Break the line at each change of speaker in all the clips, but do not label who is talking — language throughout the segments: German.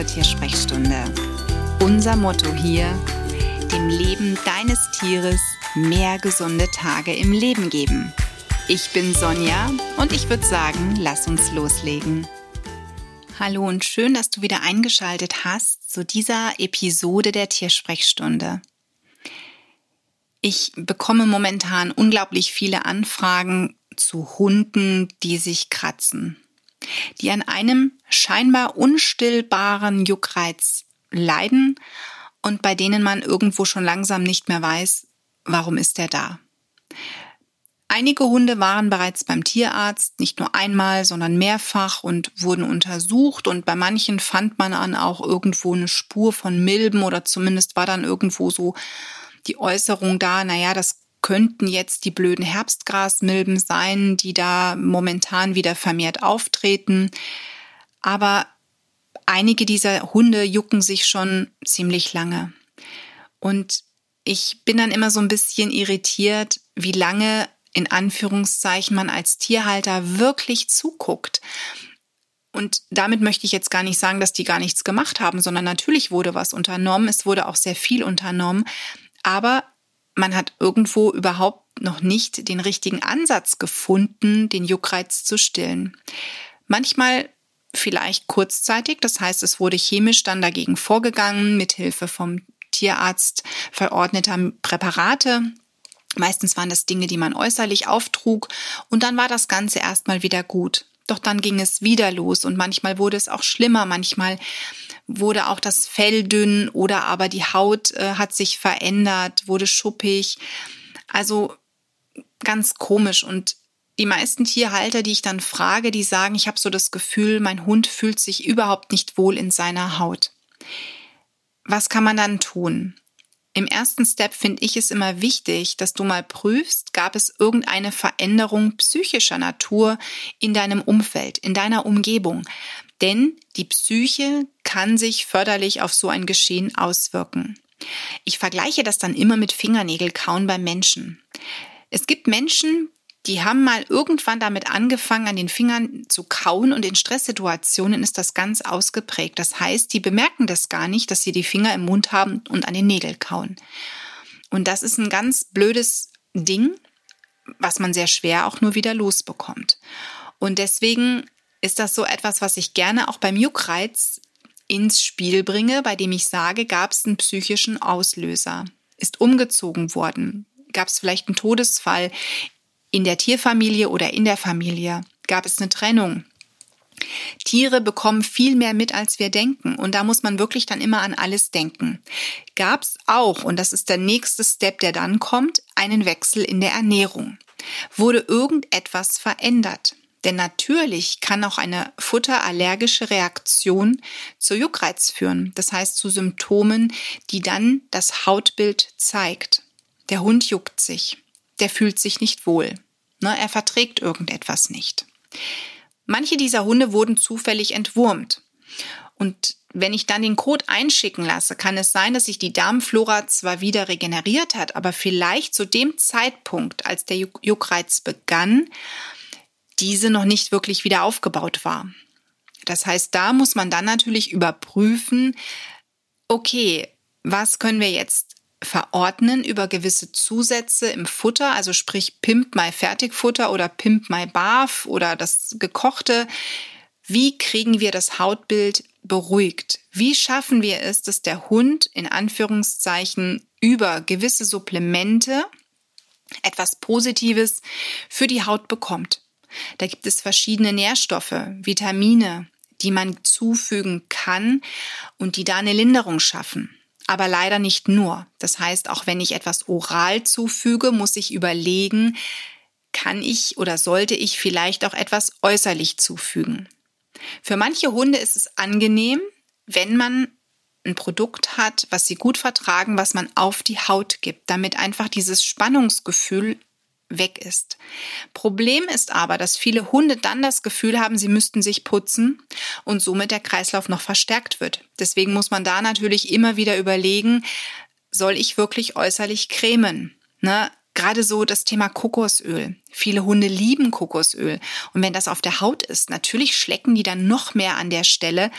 zur Tiersprechstunde. Unser Motto hier, dem Leben deines Tieres mehr gesunde Tage im Leben geben. Ich bin Sonja und ich würde sagen, lass uns loslegen. Hallo und schön, dass du wieder eingeschaltet hast zu dieser Episode der Tiersprechstunde. Ich bekomme momentan unglaublich viele Anfragen zu Hunden, die sich kratzen die an einem scheinbar unstillbaren Juckreiz leiden und bei denen man irgendwo schon langsam nicht mehr weiß, warum ist er da. Einige Hunde waren bereits beim Tierarzt, nicht nur einmal, sondern mehrfach und wurden untersucht und bei manchen fand man an auch irgendwo eine Spur von Milben oder zumindest war dann irgendwo so die Äußerung da, naja, das könnten jetzt die blöden Herbstgrasmilben sein, die da momentan wieder vermehrt auftreten. Aber einige dieser Hunde jucken sich schon ziemlich lange. Und ich bin dann immer so ein bisschen irritiert, wie lange in Anführungszeichen man als Tierhalter wirklich zuguckt. Und damit möchte ich jetzt gar nicht sagen, dass die gar nichts gemacht haben, sondern natürlich wurde was unternommen. Es wurde auch sehr viel unternommen. Aber man hat irgendwo überhaupt noch nicht den richtigen Ansatz gefunden, den Juckreiz zu stillen. Manchmal vielleicht kurzzeitig, das heißt, es wurde chemisch dann dagegen vorgegangen mit Hilfe vom Tierarzt verordneter Präparate. Meistens waren das Dinge, die man äußerlich auftrug und dann war das Ganze erstmal wieder gut. Doch dann ging es wieder los und manchmal wurde es auch schlimmer, manchmal wurde auch das Fell dünn oder aber die Haut äh, hat sich verändert, wurde schuppig. Also ganz komisch und die meisten Tierhalter, die ich dann frage, die sagen, ich habe so das Gefühl, mein Hund fühlt sich überhaupt nicht wohl in seiner Haut. Was kann man dann tun? Im ersten Step finde ich es immer wichtig, dass du mal prüfst, gab es irgendeine Veränderung psychischer Natur in deinem Umfeld, in deiner Umgebung. Denn die Psyche kann sich förderlich auf so ein Geschehen auswirken. Ich vergleiche das dann immer mit Fingernägelkauen beim Menschen. Es gibt Menschen, die haben mal irgendwann damit angefangen, an den Fingern zu kauen und in Stresssituationen ist das ganz ausgeprägt. Das heißt, die bemerken das gar nicht, dass sie die Finger im Mund haben und an den Nägeln kauen. Und das ist ein ganz blödes Ding, was man sehr schwer auch nur wieder losbekommt. Und deswegen ist das so etwas, was ich gerne auch beim Juckreiz ins Spiel bringe, bei dem ich sage, gab es einen psychischen Auslöser, ist umgezogen worden, gab es vielleicht einen Todesfall in der Tierfamilie oder in der Familie, gab es eine Trennung. Tiere bekommen viel mehr mit, als wir denken. Und da muss man wirklich dann immer an alles denken. Gab es auch, und das ist der nächste Step, der dann kommt, einen Wechsel in der Ernährung. Wurde irgendetwas verändert? Denn natürlich kann auch eine futterallergische Reaktion zu Juckreiz führen. Das heißt zu Symptomen, die dann das Hautbild zeigt. Der Hund juckt sich. Der fühlt sich nicht wohl. Ne, er verträgt irgendetwas nicht. Manche dieser Hunde wurden zufällig entwurmt. Und wenn ich dann den Kot einschicken lasse, kann es sein, dass sich die Darmflora zwar wieder regeneriert hat, aber vielleicht zu dem Zeitpunkt, als der Juckreiz begann, diese noch nicht wirklich wieder aufgebaut war. Das heißt, da muss man dann natürlich überprüfen, okay, was können wir jetzt verordnen über gewisse Zusätze im Futter, also sprich Pimp My Fertigfutter oder Pimp My Barf oder das gekochte. Wie kriegen wir das Hautbild beruhigt? Wie schaffen wir es, dass der Hund in Anführungszeichen über gewisse Supplemente etwas Positives für die Haut bekommt? Da gibt es verschiedene Nährstoffe, Vitamine, die man zufügen kann und die da eine Linderung schaffen. Aber leider nicht nur. Das heißt, auch wenn ich etwas oral zufüge, muss ich überlegen, kann ich oder sollte ich vielleicht auch etwas äußerlich zufügen. Für manche Hunde ist es angenehm, wenn man ein Produkt hat, was sie gut vertragen, was man auf die Haut gibt, damit einfach dieses Spannungsgefühl weg ist. Problem ist aber, dass viele Hunde dann das Gefühl haben, sie müssten sich putzen und somit der Kreislauf noch verstärkt wird. Deswegen muss man da natürlich immer wieder überlegen, soll ich wirklich äußerlich cremen? Ne? gerade so das Thema Kokosöl. Viele Hunde lieben Kokosöl. Und wenn das auf der Haut ist, natürlich schlecken die dann noch mehr an der Stelle,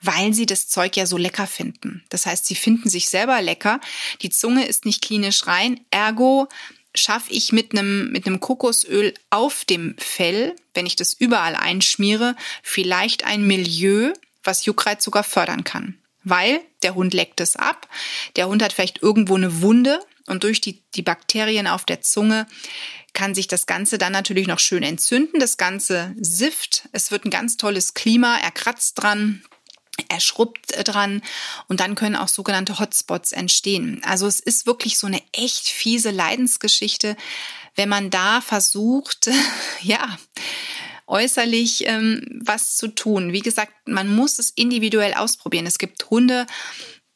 weil sie das Zeug ja so lecker finden. Das heißt, sie finden sich selber lecker. Die Zunge ist nicht klinisch rein. Ergo schaffe ich mit einem, mit einem Kokosöl auf dem Fell, wenn ich das überall einschmiere, vielleicht ein Milieu, was Juckreiz sogar fördern kann. Weil der Hund leckt es ab, der Hund hat vielleicht irgendwo eine Wunde und durch die, die Bakterien auf der Zunge kann sich das Ganze dann natürlich noch schön entzünden. Das Ganze sifft. Es wird ein ganz tolles Klima. Er kratzt dran. Er schrubbt dran und dann können auch sogenannte Hotspots entstehen. Also es ist wirklich so eine echt fiese Leidensgeschichte, wenn man da versucht, ja, äußerlich ähm, was zu tun. Wie gesagt, man muss es individuell ausprobieren. Es gibt Hunde,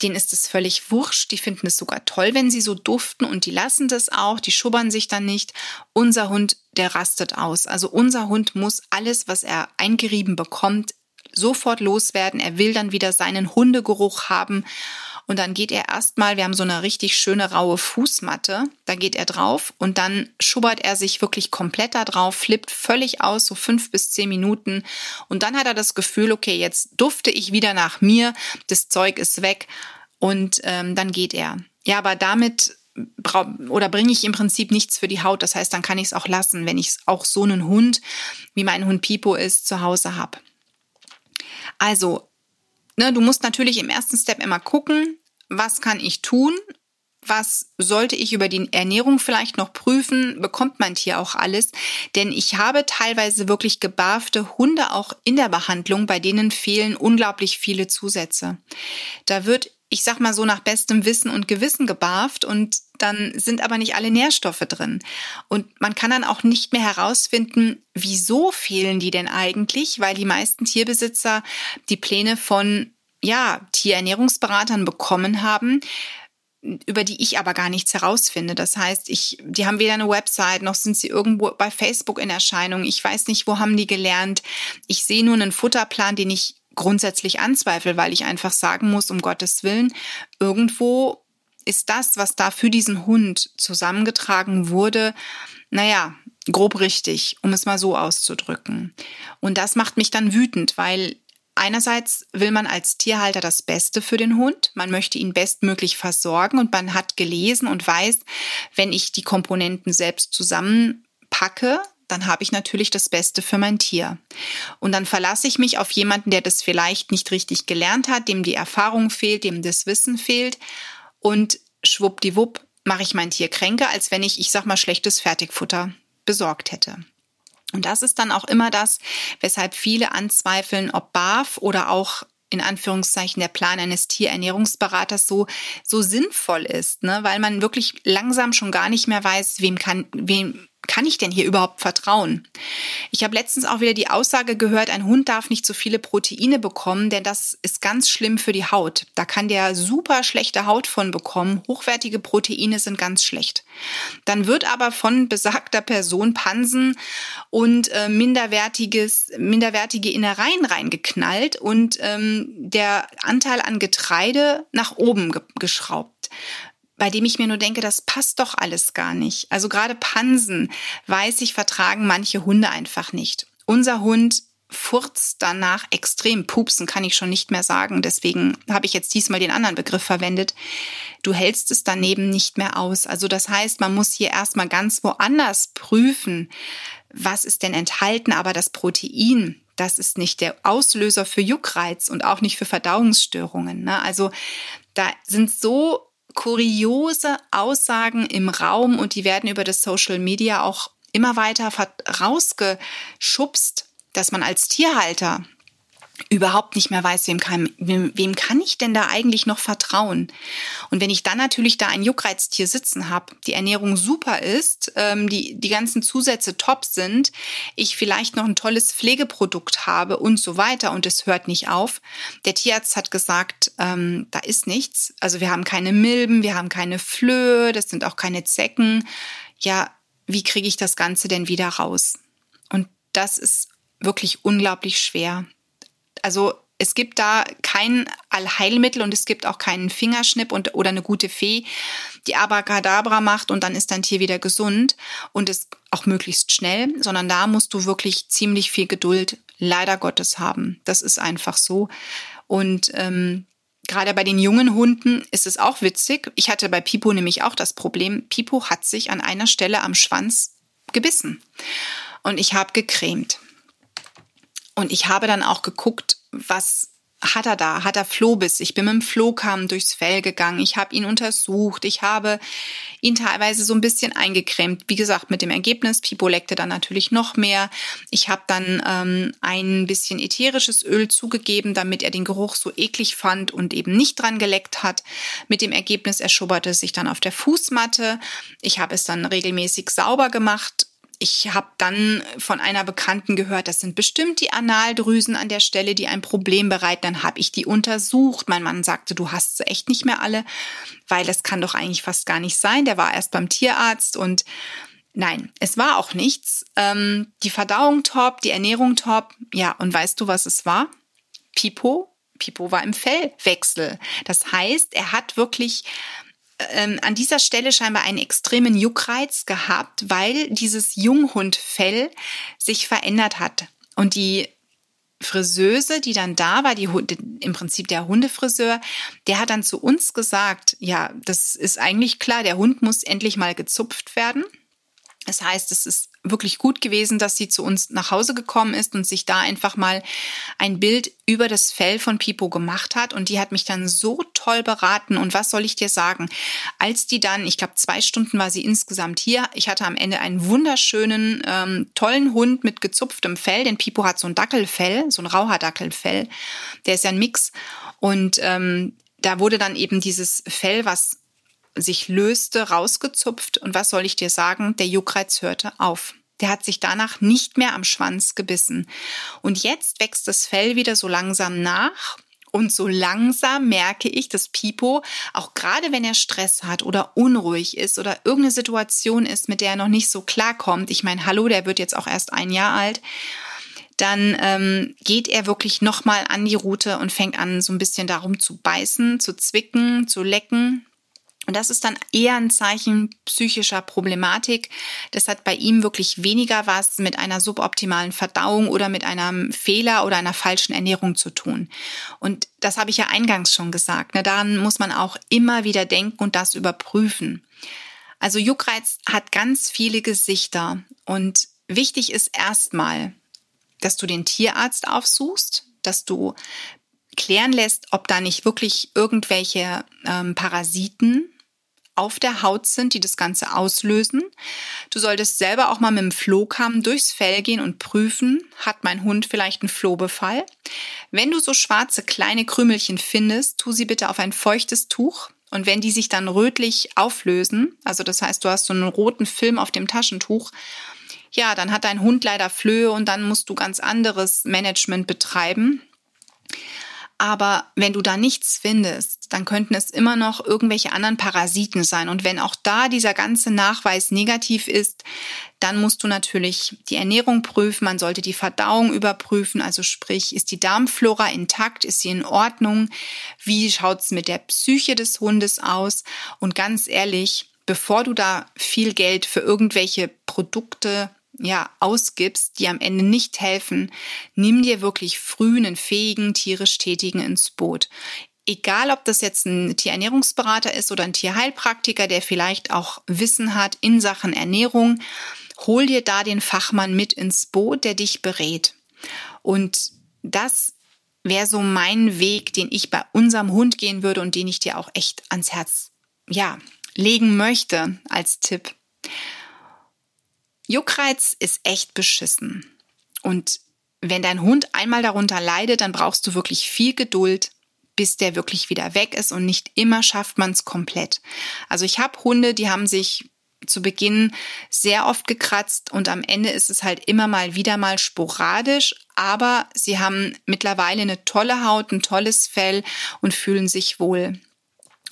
denen ist es völlig wurscht. Die finden es sogar toll, wenn sie so duften und die lassen das auch. Die schubbern sich dann nicht. Unser Hund, der rastet aus. Also unser Hund muss alles, was er eingerieben bekommt, sofort loswerden. Er will dann wieder seinen Hundegeruch haben. Und dann geht er erstmal, wir haben so eine richtig schöne raue Fußmatte, da geht er drauf und dann schubbert er sich wirklich komplett da drauf, flippt völlig aus, so fünf bis zehn Minuten. Und dann hat er das Gefühl, okay, jetzt dufte ich wieder nach mir, das Zeug ist weg und ähm, dann geht er. Ja, aber damit oder bringe ich im Prinzip nichts für die Haut. Das heißt, dann kann ich es auch lassen, wenn ich auch so einen Hund, wie mein Hund Pipo ist, zu Hause habe. Also ne, du musst natürlich im ersten Step immer gucken, was kann ich tun? Was sollte ich über die Ernährung vielleicht noch prüfen? Bekommt mein Tier auch alles? Denn ich habe teilweise wirklich gebarfte Hunde auch in der Behandlung, bei denen fehlen unglaublich viele Zusätze. Da wird, ich sag mal so, nach bestem Wissen und Gewissen gebarft und dann sind aber nicht alle Nährstoffe drin. Und man kann dann auch nicht mehr herausfinden, wieso fehlen die denn eigentlich, weil die meisten Tierbesitzer die Pläne von ja, Tierernährungsberatern bekommen haben, über die ich aber gar nichts herausfinde. Das heißt, ich, die haben weder eine Website noch sind sie irgendwo bei Facebook in Erscheinung. Ich weiß nicht, wo haben die gelernt. Ich sehe nur einen Futterplan, den ich grundsätzlich anzweifle, weil ich einfach sagen muss, um Gottes Willen, irgendwo ist das, was da für diesen Hund zusammengetragen wurde, naja, grob richtig, um es mal so auszudrücken. Und das macht mich dann wütend, weil Einerseits will man als Tierhalter das Beste für den Hund. Man möchte ihn bestmöglich versorgen und man hat gelesen und weiß, wenn ich die Komponenten selbst zusammenpacke, dann habe ich natürlich das Beste für mein Tier. Und dann verlasse ich mich auf jemanden, der das vielleicht nicht richtig gelernt hat, dem die Erfahrung fehlt, dem das Wissen fehlt und schwuppdiwupp mache ich mein Tier kränker, als wenn ich, ich sag mal, schlechtes Fertigfutter besorgt hätte. Und das ist dann auch immer das, weshalb viele anzweifeln, ob BAF oder auch in Anführungszeichen der Plan eines Tierernährungsberaters so so sinnvoll ist, ne? weil man wirklich langsam schon gar nicht mehr weiß, wem kann wem kann ich denn hier überhaupt vertrauen? Ich habe letztens auch wieder die Aussage gehört, ein Hund darf nicht so viele Proteine bekommen, denn das ist ganz schlimm für die Haut. Da kann der super schlechte Haut von bekommen. Hochwertige Proteine sind ganz schlecht. Dann wird aber von besagter Person Pansen und äh, minderwertiges, minderwertige Innereien reingeknallt und ähm, der Anteil an Getreide nach oben ge geschraubt bei dem ich mir nur denke, das passt doch alles gar nicht. Also gerade Pansen, weiß ich, vertragen manche Hunde einfach nicht. Unser Hund furzt danach extrem. Pupsen kann ich schon nicht mehr sagen. Deswegen habe ich jetzt diesmal den anderen Begriff verwendet. Du hältst es daneben nicht mehr aus. Also das heißt, man muss hier erstmal ganz woanders prüfen, was ist denn enthalten, aber das Protein, das ist nicht der Auslöser für Juckreiz und auch nicht für Verdauungsstörungen. Ne? Also da sind so kuriose Aussagen im Raum und die werden über das Social Media auch immer weiter rausgeschubst, dass man als Tierhalter überhaupt nicht mehr weiß, wem kann, wem, wem kann ich denn da eigentlich noch vertrauen? Und wenn ich dann natürlich da ein Juckreiztier sitzen habe, die Ernährung super ist, ähm, die, die ganzen Zusätze top sind, ich vielleicht noch ein tolles Pflegeprodukt habe und so weiter und es hört nicht auf. Der Tierarzt hat gesagt, ähm, da ist nichts. Also wir haben keine Milben, wir haben keine Flöhe, das sind auch keine Zecken. Ja, wie kriege ich das Ganze denn wieder raus? Und das ist wirklich unglaublich schwer also es gibt da kein Allheilmittel und es gibt auch keinen Fingerschnipp und, oder eine gute Fee, die Abracadabra macht und dann ist dein Tier wieder gesund und es auch möglichst schnell, sondern da musst du wirklich ziemlich viel Geduld leider Gottes haben. Das ist einfach so. Und ähm, gerade bei den jungen Hunden ist es auch witzig. Ich hatte bei Pipo nämlich auch das Problem, Pipo hat sich an einer Stelle am Schwanz gebissen. Und ich habe gecremt. Und ich habe dann auch geguckt, was hat er da? Hat er Flohbiss? Ich bin mit dem Flohkamm durchs Fell gegangen. Ich habe ihn untersucht. Ich habe ihn teilweise so ein bisschen eingecremt. Wie gesagt, mit dem Ergebnis, Pipo leckte dann natürlich noch mehr. Ich habe dann ähm, ein bisschen ätherisches Öl zugegeben, damit er den Geruch so eklig fand und eben nicht dran geleckt hat. Mit dem Ergebnis, er schubberte sich dann auf der Fußmatte. Ich habe es dann regelmäßig sauber gemacht ich habe dann von einer Bekannten gehört, das sind bestimmt die Analdrüsen an der Stelle, die ein Problem bereiten. Dann habe ich die untersucht. Mein Mann sagte, du hast sie echt nicht mehr alle, weil das kann doch eigentlich fast gar nicht sein. Der war erst beim Tierarzt und nein, es war auch nichts. Ähm, die Verdauung top, die Ernährung top. Ja, und weißt du, was es war? Pipo. Pipo war im Fellwechsel. Das heißt, er hat wirklich ähm, an dieser Stelle scheinbar einen extremen Juckreiz gehabt, weil dieses Junghundfell sich verändert hat. Und die Friseuse, die dann da war, die im Prinzip der Hundefriseur, der hat dann zu uns gesagt, ja, das ist eigentlich klar, der Hund muss endlich mal gezupft werden. Das heißt, es ist wirklich gut gewesen, dass sie zu uns nach Hause gekommen ist und sich da einfach mal ein Bild über das Fell von Pipo gemacht hat. Und die hat mich dann so toll beraten. Und was soll ich dir sagen? Als die dann, ich glaube, zwei Stunden war sie insgesamt hier. Ich hatte am Ende einen wunderschönen, ähm, tollen Hund mit gezupftem Fell. Denn Pipo hat so ein Dackelfell, so ein Rauhardackelfell. Der ist ja ein Mix. Und ähm, da wurde dann eben dieses Fell, was sich löste, rausgezupft und was soll ich dir sagen, der Juckreiz hörte auf. Der hat sich danach nicht mehr am Schwanz gebissen. Und jetzt wächst das Fell wieder so langsam nach und so langsam merke ich, dass Pipo, auch gerade wenn er Stress hat oder unruhig ist oder irgendeine Situation ist, mit der er noch nicht so klarkommt, ich meine, hallo, der wird jetzt auch erst ein Jahr alt, dann ähm, geht er wirklich nochmal an die Route und fängt an, so ein bisschen darum zu beißen, zu zwicken, zu lecken. Und das ist dann eher ein Zeichen psychischer Problematik. Das hat bei ihm wirklich weniger was mit einer suboptimalen Verdauung oder mit einem Fehler oder einer falschen Ernährung zu tun. Und das habe ich ja eingangs schon gesagt. Ne? Daran muss man auch immer wieder denken und das überprüfen. Also Juckreiz hat ganz viele Gesichter und wichtig ist erstmal, dass du den Tierarzt aufsuchst, dass du klären lässt, ob da nicht wirklich irgendwelche ähm, Parasiten auf der Haut sind, die das Ganze auslösen. Du solltest selber auch mal mit dem Flohkamm durchs Fell gehen und prüfen, hat mein Hund vielleicht einen Flohbefall. Wenn du so schwarze kleine Krümelchen findest, tu sie bitte auf ein feuchtes Tuch. Und wenn die sich dann rötlich auflösen, also das heißt, du hast so einen roten Film auf dem Taschentuch, ja, dann hat dein Hund leider Flöhe und dann musst du ganz anderes Management betreiben. Aber wenn du da nichts findest, dann könnten es immer noch irgendwelche anderen Parasiten sein. Und wenn auch da dieser ganze Nachweis negativ ist, dann musst du natürlich die Ernährung prüfen. Man sollte die Verdauung überprüfen. Also sprich, ist die Darmflora intakt? Ist sie in Ordnung? Wie schaut's mit der Psyche des Hundes aus? Und ganz ehrlich, bevor du da viel Geld für irgendwelche Produkte ja, ausgibst, die am Ende nicht helfen, nimm dir wirklich früh einen fähigen, tierisch Tätigen ins Boot. Egal, ob das jetzt ein Tierernährungsberater ist oder ein Tierheilpraktiker, der vielleicht auch Wissen hat in Sachen Ernährung, hol dir da den Fachmann mit ins Boot, der dich berät. Und das wäre so mein Weg, den ich bei unserem Hund gehen würde und den ich dir auch echt ans Herz, ja, legen möchte als Tipp. Juckreiz ist echt beschissen. Und wenn dein Hund einmal darunter leidet, dann brauchst du wirklich viel Geduld, bis der wirklich wieder weg ist und nicht immer schafft man es komplett. Also ich habe Hunde, die haben sich zu Beginn sehr oft gekratzt und am Ende ist es halt immer mal wieder mal sporadisch, aber sie haben mittlerweile eine tolle Haut, ein tolles Fell und fühlen sich wohl.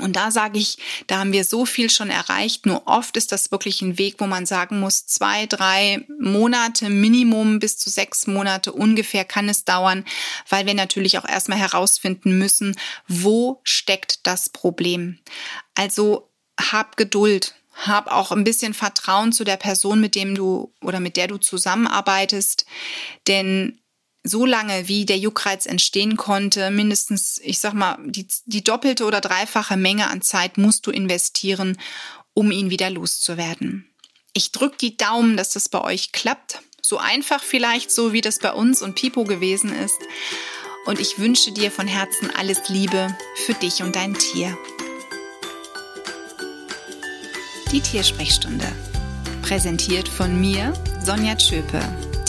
Und da sage ich, da haben wir so viel schon erreicht. Nur oft ist das wirklich ein Weg, wo man sagen muss, zwei, drei Monate Minimum bis zu sechs Monate ungefähr kann es dauern, weil wir natürlich auch erstmal herausfinden müssen, wo steckt das Problem. Also hab Geduld. Hab auch ein bisschen Vertrauen zu der Person, mit dem du oder mit der du zusammenarbeitest. Denn so lange, wie der Juckreiz entstehen konnte, mindestens, ich sag mal, die, die doppelte oder dreifache Menge an Zeit musst du investieren, um ihn wieder loszuwerden. Ich drück die Daumen, dass das bei euch klappt. So einfach vielleicht, so wie das bei uns und Pipo gewesen ist. Und ich wünsche dir von Herzen alles Liebe für dich und dein Tier. Die Tiersprechstunde. Präsentiert von mir, Sonja Tschöpe